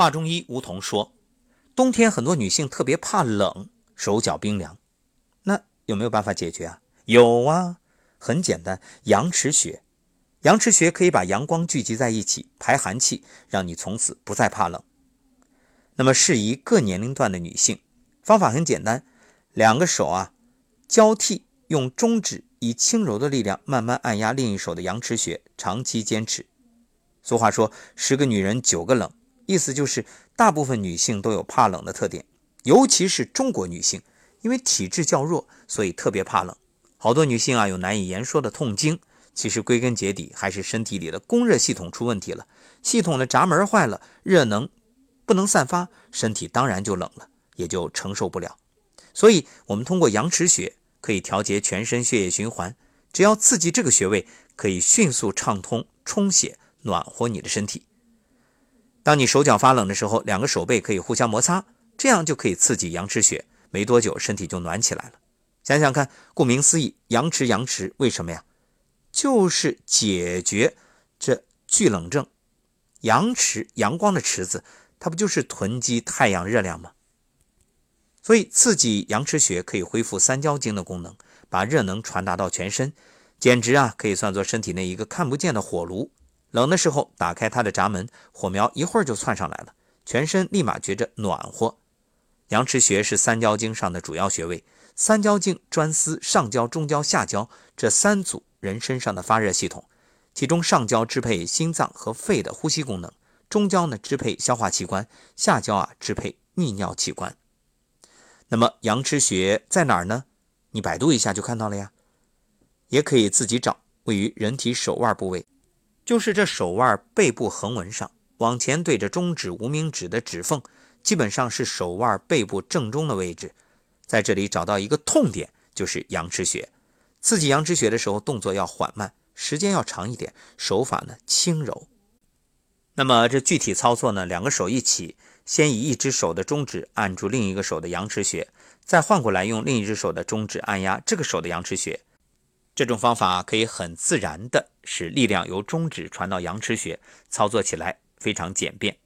华中医吴桐说，冬天很多女性特别怕冷，手脚冰凉，那有没有办法解决啊？有啊，很简单，阳池穴。阳池穴可以把阳光聚集在一起，排寒气，让你从此不再怕冷。那么适宜各年龄段的女性，方法很简单，两个手啊交替，用中指以轻柔的力量慢慢按压另一手的阳池穴，长期坚持。俗话说“十个女人九个冷”，意思就是大部分女性都有怕冷的特点，尤其是中国女性，因为体质较弱，所以特别怕冷。好多女性啊有难以言说的痛经。其实归根结底还是身体里的供热系统出问题了，系统的闸门坏了，热能不能散发，身体当然就冷了，也就承受不了。所以，我们通过阳池穴可以调节全身血液循环，只要刺激这个穴位，可以迅速畅通、充血、暖和你的身体。当你手脚发冷的时候，两个手背可以互相摩擦，这样就可以刺激阳池穴，没多久身体就暖起来了。想想看，顾名思义，阳池阳池，为什么呀？就是解决这巨冷症，阳池阳光的池子，它不就是囤积太阳热量吗？所以刺激阳池穴可以恢复三焦经的功能，把热能传达到全身，简直啊可以算作身体内一个看不见的火炉。冷的时候打开它的闸门，火苗一会儿就窜上来了，全身立马觉着暖和。阳池穴是三焦经上的主要穴位，三焦经专司上焦、中焦、下焦这三组。人身上的发热系统，其中上焦支配心脏和肺的呼吸功能，中焦呢支配消化器官，下焦啊支配泌尿器官。那么阳池穴在哪儿呢？你百度一下就看到了呀，也可以自己找，位于人体手腕部位，就是这手腕背部横纹上，往前对着中指、无名指的指缝，基本上是手腕背部正中的位置，在这里找到一个痛点，就是阳池穴。刺激阳池穴的时候，动作要缓慢，时间要长一点，手法呢轻柔。那么这具体操作呢，两个手一起，先以一只手的中指按住另一个手的阳池穴，再换过来用另一只手的中指按压这个手的阳池穴。这种方法可以很自然的使力量由中指传到阳池穴，操作起来非常简便。